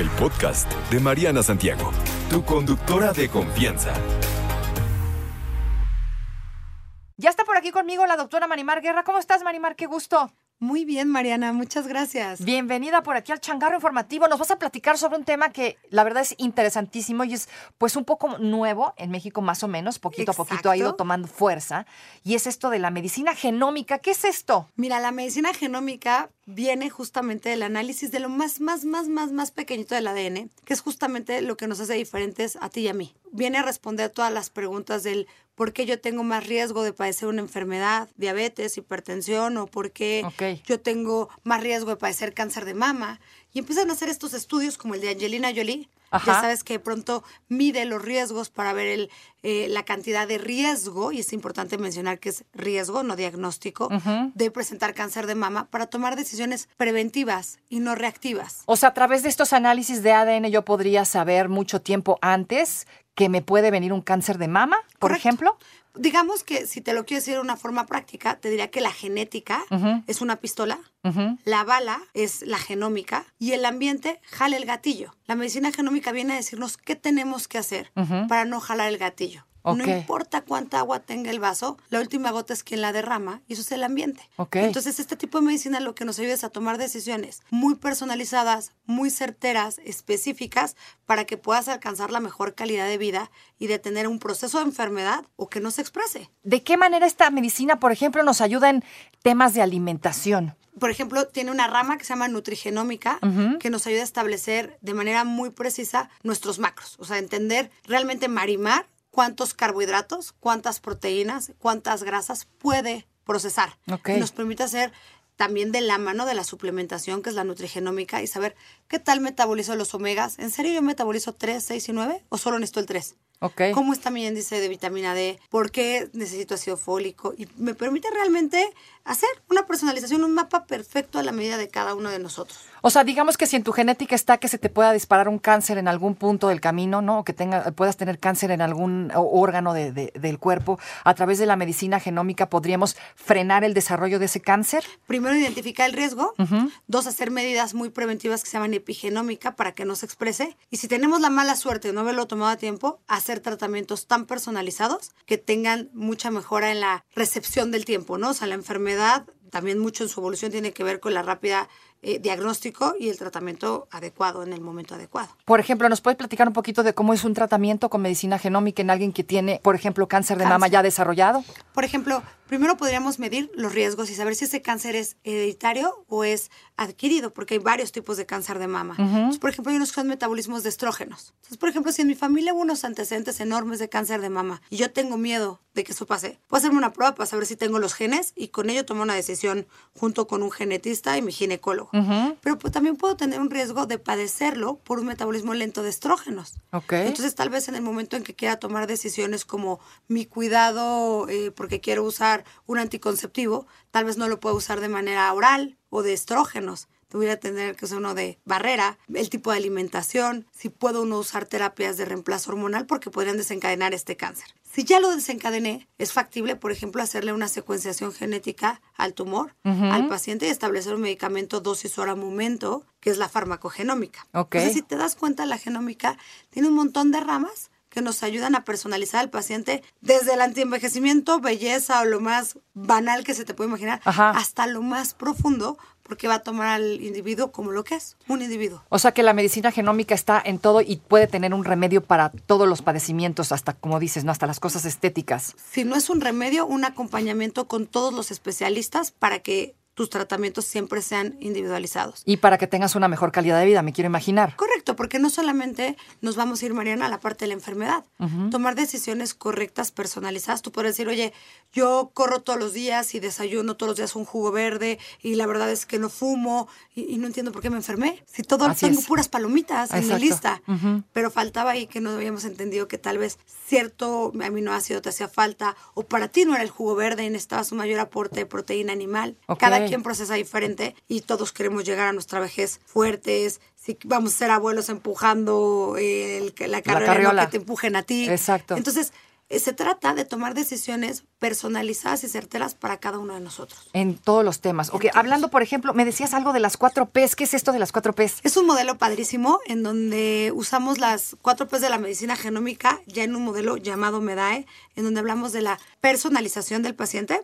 el podcast de Mariana Santiago, tu conductora de confianza. Ya está por aquí conmigo la doctora Marimar Guerra. ¿Cómo estás, Marimar? Qué gusto. Muy bien, Mariana, muchas gracias. Bienvenida por aquí al Changarro Informativo. Nos vas a platicar sobre un tema que la verdad es interesantísimo y es pues un poco nuevo en México más o menos, poquito a poquito ha ido tomando fuerza y es esto de la medicina genómica. ¿Qué es esto? Mira, la medicina genómica viene justamente del análisis de lo más, más, más, más, más pequeñito del ADN, que es justamente lo que nos hace diferentes a ti y a mí. Viene a responder todas las preguntas del por qué yo tengo más riesgo de padecer una enfermedad, diabetes, hipertensión, o por qué yo tengo más riesgo de padecer cáncer de mama. Y empiezan a hacer estos estudios como el de Angelina Jolie. Ya sabes que de pronto mide los riesgos para ver el, eh, la cantidad de riesgo, y es importante mencionar que es riesgo, no diagnóstico, de presentar cáncer de mama para tomar decisiones preventivas y no reactivas. O sea, a través de estos análisis de ADN yo podría saber mucho tiempo antes que me puede venir un cáncer de mama, por ejemplo? Digamos que si te lo quiero decir de una forma práctica, te diría que la genética es una pistola, la bala es la genómica y el ambiente jala el gatillo. La medicina genómica viene a decirnos qué tenemos que hacer para no jalar el gatillo. No importa cuánta agua tenga el vaso, la última gota es quien la derrama y eso es el ambiente. Entonces, este tipo de medicina lo que nos ayuda es a tomar decisiones muy personalizadas, muy certeras, específicas, para que puedas alcanzar la mejor calidad de vida y de tener un proceso de enfermedad o que no se exprese. ¿De qué manera esta medicina, por ejemplo, nos ayuda en temas de alimentación? por ejemplo, tiene una rama que se llama nutrigenómica, que nos ayuda a establecer de manera muy precisa nuestros macros, o sea, entender realmente marimar cuántos carbohidratos, cuántas proteínas, cuántas grasas puede procesar. Y nos permite hacer también de la mano de la suplementación, que es la nutrigenómica, y saber qué tal metabolizo los omegas. ¿En serio yo metabolizo 3, 6 y 9 o solo necesito el 3? Okay. ¿Cómo está mi índice de vitamina D? ¿Por qué necesito ácido fólico? Y me permite realmente hacer una personalización, un mapa perfecto a la medida de cada uno de nosotros. O sea, digamos que si en tu genética está que se te pueda disparar un cáncer en algún punto del camino, ¿no? O que tenga, puedas tener cáncer en algún órgano de, del cuerpo, a través de la medicina genómica podríamos frenar el desarrollo de ese cáncer. Primero, identificar el riesgo. Dos, hacer medidas muy preventivas que se llaman epigenómica para que no se exprese. Y si tenemos la mala suerte de no haberlo tomado a tiempo, hacer tratamientos tan personalizados que tengan mucha mejora en la recepción del tiempo, ¿no? O sea, la enfermedad también mucho en su evolución tiene que ver con la rápida eh, diagnóstico y el tratamiento adecuado en el momento adecuado. Por ejemplo, ¿nos puedes platicar un poquito de cómo es un tratamiento con medicina genómica en alguien que tiene, por ejemplo, cáncer de mama ya desarrollado? Por ejemplo, primero podríamos medir los riesgos y saber si ese cáncer es hereditario o es adquirido, porque hay varios tipos de cáncer de mama. por ejemplo, hay unos que son metabolismos de estrógenos. Entonces, por ejemplo, si en mi familia hubo unos antecedentes enormes de cáncer de mama y yo tengo miedo de que eso pase, puedo hacerme una prueba para saber si tengo los genes y con ello tomar una decisión junto con un genetista y mi ginecólogo. Pero pues, también puedo tener un riesgo de padecerlo por un metabolismo lento de estrógenos. Entonces, tal vez en el momento en que quiera tomar decisiones como mi cuidado eh, porque quiero usar un anticonceptivo, tal vez no lo puedo usar de manera oral o de estrógenos tuviera que tener que ser uno de barrera, el tipo de alimentación, si puedo uno usar terapias de reemplazo hormonal porque podrían desencadenar este cáncer. Si ya lo desencadené, es factible, por ejemplo, hacerle una secuenciación genética al tumor, al paciente y establecer un medicamento dosis hora momento, que es la farmacogenómica. Entonces, si te das cuenta, la genómica tiene un montón de ramas que nos ayudan a personalizar al paciente desde el antienvejecimiento, belleza o lo más banal que se te puede imaginar, hasta lo más profundo, porque va a tomar al individuo como lo que es, un individuo. O sea que la medicina genómica está en todo y puede tener un remedio para todos los padecimientos, hasta como dices, ¿no? Hasta las cosas estéticas. Si no es un remedio, un acompañamiento con todos los especialistas para que tus tratamientos siempre sean individualizados. Y para que tengas una mejor calidad de vida, me quiero imaginar. Correcto, porque no solamente nos vamos a ir, Mariana, a la parte de la enfermedad. Tomar decisiones correctas, personalizadas. Tú puedes decir, oye, yo corro todos los días y desayuno todos los días un jugo verde y la verdad es que no fumo y, no entiendo por qué me enfermé. Si todo tengo puras palomitas en mi lista. Pero faltaba ahí que no habíamos entendido que tal vez cierto aminoácido te hacía falta o para ti no era el jugo verde y necesitabas un mayor aporte de proteína animal. Cada quien procesa diferente y todos queremos llegar a nuestra vejez fuertes, si vamos a ser abuelos empujando el, la, carriola, que te empujen a ti. Exacto. Entonces, eh, se trata de tomar decisiones personalizadas y certeras para cada uno de nosotros. En todos los temas. Ok, hablando, por ejemplo, me decías algo de las cuatro P's. ¿Qué es esto de las cuatro P's? Es un modelo padrísimo en donde usamos las cuatro P's de la medicina genómica ya en un modelo llamado MEDAE, en donde hablamos de la personalización del paciente.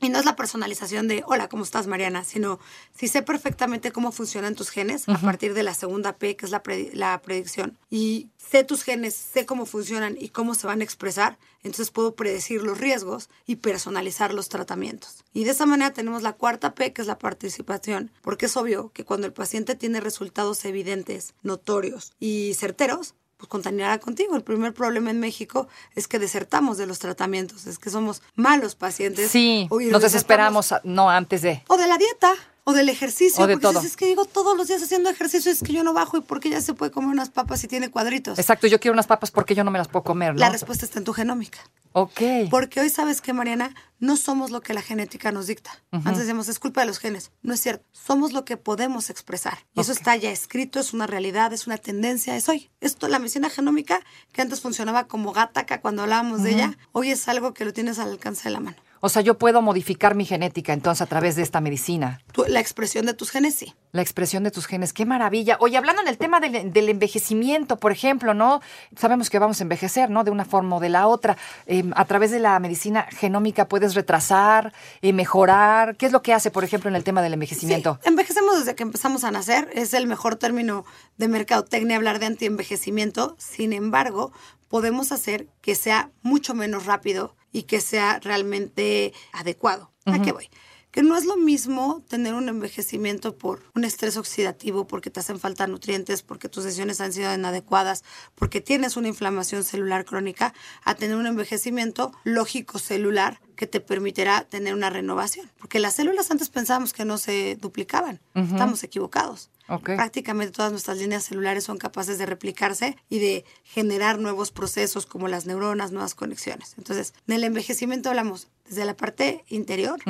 Y no es la personalización de, hola, ¿cómo estás, Mariana? Sino si sé perfectamente cómo funcionan tus genes a partir de la segunda P, que es la, la predicción. Y sé tus genes, sé cómo funcionan y cómo se van a expresar, entonces puedo predecir los riesgos y personalizar los tratamientos. Y de esa manera tenemos la cuarta P, que es la participación, porque es obvio que cuando el paciente tiene resultados evidentes, notorios y certeros, pues contaminará contigo. El primer problema en México es que desertamos de los tratamientos, es que somos malos pacientes. Sí, nos desesperamos, no antes de. O de la dieta. O del ejercicio. O de todo. es que digo todos los días haciendo ejercicio, es que yo no bajo y porque ya se puede comer unas papas y tiene cuadritos. Exacto, yo quiero unas papas porque yo no me las puedo comer, ¿no? La respuesta está en tu genómica. Ok. Porque hoy sabes que, Mariana, no somos lo que la genética nos dicta. Antes decíamos, es culpa de los genes. No es cierto. Somos lo que podemos expresar. Y eso está ya escrito, es una realidad, es una tendencia, es hoy. Esto, la medicina genómica, que antes funcionaba como gataca cuando hablábamos de ella, hoy es algo que lo tienes al alcance de la mano. O sea, yo puedo modificar mi genética entonces a través de esta medicina. la expresión de tus genes, sí. La expresión de tus genes, qué maravilla. Oye, hablando en el tema del, envejecimiento, por ejemplo, ¿no? Sabemos que vamos a envejecer, ¿no? De una forma o de la otra. Em, a través de la medicina genómica puedes retrasar, eh, mejorar. ¿Qué es lo que hace, por ejemplo, en el tema del envejecimiento? envejecemos desde que empezamos a nacer. Es el mejor término de mercadotecnia hablar de antienvejecimiento. Sin embargo, podemos hacer que sea mucho menos rápido y que sea realmente adecuado. ¿A qué voy? Que no es lo mismo tener un envejecimiento por un estrés oxidativo, porque te hacen falta nutrientes, porque tus sesiones han sido inadecuadas, porque tienes una inflamación celular crónica, a tener un envejecimiento lógico celular que te permitirá tener una renovación. Porque las células antes pensábamos que no se duplicaban. Estamos equivocados. Prácticamente todas nuestras líneas celulares son capaces de replicarse y de generar nuevos procesos como las neuronas, nuevas conexiones. Entonces, en el envejecimiento hablamos desde la parte interior,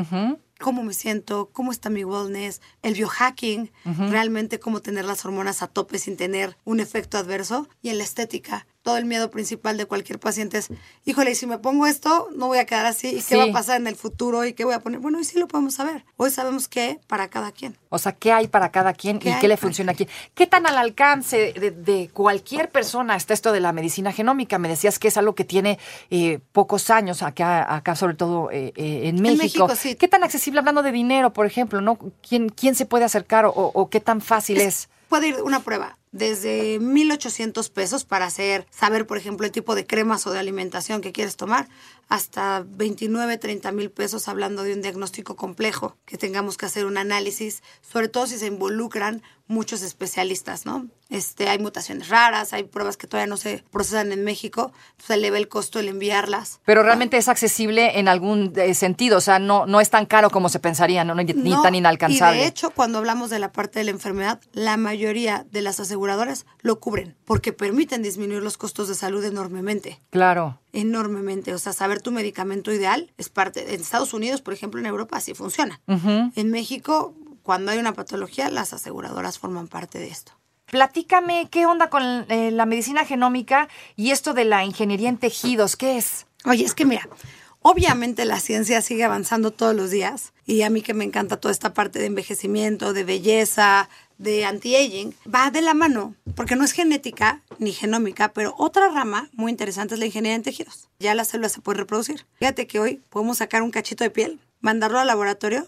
cómo me siento, cómo está mi wellness, el biohacking, realmente cómo tener las hormonas a tope sin tener un efecto adverso, y en la estética, todo el miedo principal de cualquier paciente es, híjole, y si me pongo esto, no voy a quedar así, ¿y qué va a pasar en el futuro? ¿Y qué voy a poner? Bueno, hoy sí lo podemos saber. Hoy sabemos qué para cada quien. O sea, qué hay para cada quien y qué le funciona a quién. ¿Qué tan al alcance de, cualquier persona está esto de la medicina genómica? Me decías que es algo que tiene eh, pocos años acá, acá sobre todo eh, eh, en México. ¿Qué tan accesible, hablando de dinero, por ejemplo, ¿no? ¿Quién, quién se puede acercar o, qué tan fácil es? Puede ir una prueba desde 1.800 pesos para hacer, saber, por ejemplo, el tipo de cremas o de alimentación que quieres tomar, hasta 29, 30 mil pesos hablando de un diagnóstico complejo, que tengamos que hacer un análisis, sobre todo si se involucran muchos especialistas, ¿no? Este, hay mutaciones raras, hay pruebas que todavía no se procesan en México, se eleva el costo el enviarlas. Pero realmente es accesible en algún eh, sentido, o sea, no, no es tan caro como se pensaría, ¿no? ni, tan inalcanzable. Y de hecho, cuando hablamos de la parte de la enfermedad, la mayoría de las aseguradoras lo cubren, porque permiten disminuir los costos de salud enormemente. Claro. Enormemente. O sea, saber tu medicamento ideal es parte. En Estados Unidos, por ejemplo, en Europa, así funciona. En México, cuando hay una patología, las aseguradoras forman parte de esto. Platícame, ¿qué onda con eh, la medicina genómica y esto de la ingeniería en tejidos? ¿Qué es? Oye, es que mira, obviamente la ciencia sigue avanzando todos los días y a mí que me encanta toda esta parte de envejecimiento, de belleza, de anti-aging, va de la mano, porque no es genética ni genómica, pero otra rama muy interesante es la ingeniería en tejidos. Ya las células se pueden reproducir. Fíjate que hoy podemos sacar un cachito de piel mandarlo al laboratorio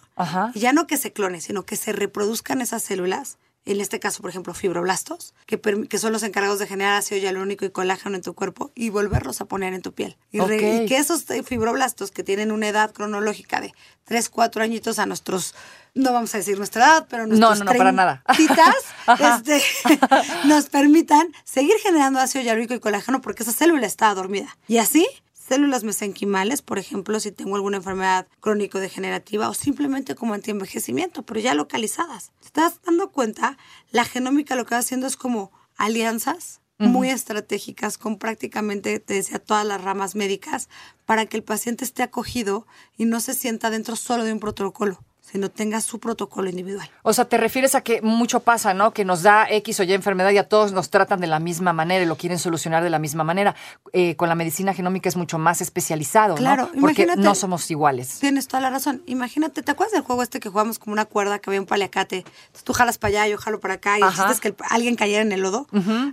y ya no que se clone, sino que se reproduzcan esas células, en este caso, por ejemplo, fibroblastos, que, que son los encargados de generar ácido hialurónico y colágeno en tu cuerpo y volverlos a poner en tu piel. Y, que esos fibroblastos que tienen una edad cronológica de 3, 4 añitos a nuestros no vamos a decir nuestra edad, pero nuestros no, no, no, para nada. este, nos permitan seguir generando ácido hialurónico y colágeno porque esa célula está dormida. Y así células mesenquimales, por ejemplo, si tengo alguna enfermedad crónico-degenerativa o simplemente como antienvejecimiento, pero ya localizadas. ¿Te estás dando cuenta? La genómica lo que va haciendo es como alianzas muy estratégicas con prácticamente, te decía, todas las ramas médicas para que el paciente esté acogido y no se sienta dentro solo de un protocolo. Sino tenga su protocolo individual. O sea, te refieres a que mucho pasa, ¿no? Que nos da X o Y enfermedad y a todos nos tratan de la misma manera y lo quieren solucionar de la misma manera. Eh, con la medicina genómica es mucho más especializado, claro, ¿no? Porque no somos iguales. Tienes toda la razón. Imagínate, ¿te acuerdas del juego este que jugamos como una cuerda que había un paliacate? Entonces tú jalas para allá, yo jalo para acá y es que alguien cayera en el lodo.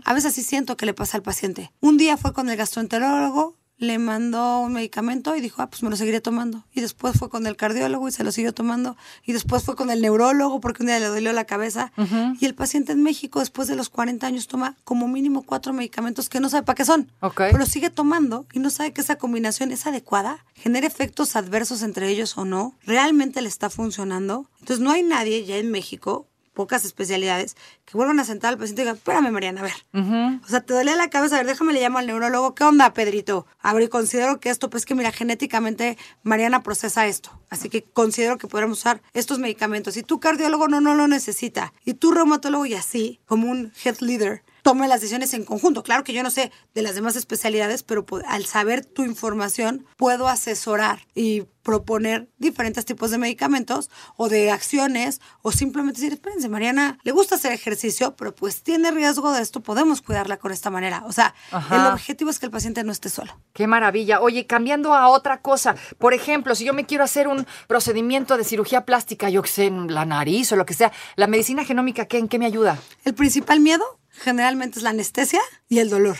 A veces así siento que le pasa al paciente. Un día fue con el gastroenterólogo, le mandó un medicamento y dijo, ah, pues me lo seguiré tomando. Y después fue con el cardiólogo y se lo siguió tomando. Y después fue con el neurólogo porque un día le dolió la cabeza. Y el paciente en México, después de los 40 años, toma como mínimo cuatro medicamentos que no sabe para qué son. Pero sigue tomando y no sabe que esa combinación es adecuada, genera efectos adversos entre ellos o no, realmente le está funcionando. Entonces no hay nadie ya en México pocas especialidades, que vuelvan a sentar al paciente y digan, espérame, Mariana, a ver. O sea, te dolía la cabeza, a ver, déjame le llamo al neurólogo, ¿qué onda, Pedrito? A ver, considero que esto, pues que mira, genéticamente Mariana procesa esto. Así que considero que podríamos usar estos medicamentos. Y tu cardiólogo no, no lo necesita. Y tu reumatólogo y así, como un head leader, tome las decisiones en conjunto. Claro que yo no sé de las demás especialidades, pero al saber tu información puedo asesorar y proponer diferentes tipos de medicamentos o de acciones o simplemente decir, espérense, Mariana, le gusta hacer ejercicio, pero pues tiene riesgo de esto, podemos cuidarla con esta manera. O sea, el objetivo es que el paciente no esté solo. Qué maravilla. Oye, cambiando a otra cosa, por ejemplo, si yo me quiero hacer un procedimiento de cirugía plástica, yo que sé, en la nariz o lo que sea, la medicina genómica, ¿qué, ¿en qué me ayuda? El principal miedo generalmente es la anestesia y el dolor.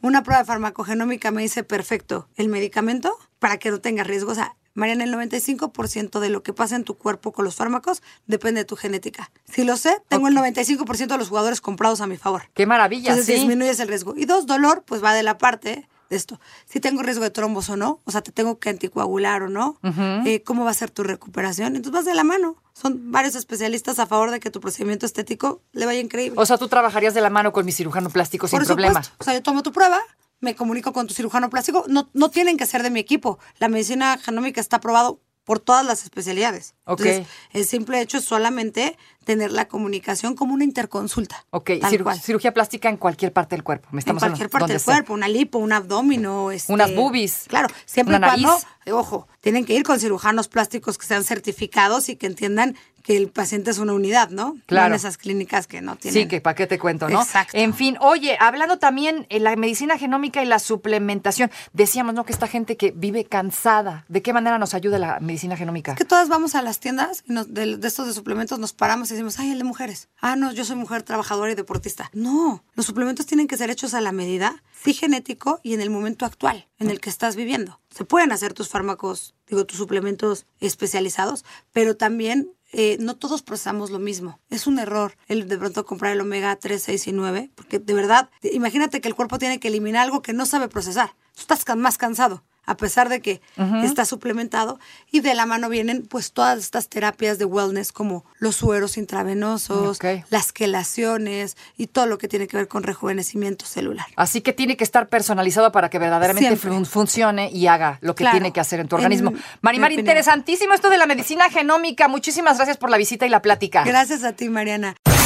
Una prueba farmacogenómica me dice perfecto el medicamento para que no tenga riesgo. O sea, Mariana, el 95% de lo que pasa en tu cuerpo con los fármacos depende de tu genética. Si lo sé, tengo el 95% de los jugadores comprados a mi favor. Qué maravilla. Entonces disminuyes el riesgo. Y dos, dolor, pues va de la parte esto. Si tengo riesgo de trombos o no, o sea, te tengo que anticoagular o no, eh, cómo va a ser tu recuperación. Entonces vas de la mano. Son varios especialistas a favor de que tu procedimiento estético le vaya increíble. O sea, tú trabajarías de la mano con mi cirujano plástico sin problema. O sea, yo tomo tu prueba, me comunico con tu cirujano plástico. No, no tienen que ser de mi equipo. La medicina genómica está aprobado por todas las especialidades. Entonces, el simple hecho es solamente tener la comunicación como una interconsulta. Ok, cirugía plástica en cualquier parte del cuerpo. Me estamos en cualquier parte del cuerpo, una lipo, un abdomino. Este, Unas boobies. Claro, siempre una y cuando, ojo, tienen que ir con cirujanos plásticos que sean certificados y que entiendan que el paciente es una unidad, ¿no? Claro. en esas clínicas que no tienen. Sí, que para qué te cuento, ¿no? Exacto. En fin, oye, hablando también en la medicina genómica y la suplementación, decíamos, ¿no? Que esta gente que vive cansada, ¿de qué manera nos ayuda la medicina genómica? Es que todas vamos a las tiendas de, estos de suplementos nos paramos y decimos, ay, el de mujeres. Ah, no, yo soy mujer trabajadora y deportista. No, los suplementos tienen que ser hechos a la medida, sí genético y en el momento actual en el que estás viviendo. Se pueden hacer tus fármacos, digo, tus suplementos especializados, pero también eh, no todos procesamos lo mismo. Es un error el de pronto comprar el omega 3, 6 y 9, porque de verdad, imagínate que el cuerpo tiene que eliminar algo que no sabe procesar. estás más cansado a pesar de que está suplementado. Y de la mano vienen pues todas estas terapias de wellness como los sueros intravenosos, las quelaciones y todo lo que tiene que ver con rejuvenecimiento celular. Así que tiene que estar personalizado para que verdaderamente funcione y haga lo que tiene que hacer en tu organismo. Marimar, interesantísimo esto de la medicina genómica. Muchísimas gracias por la visita y la plática. Gracias a ti, Mariana.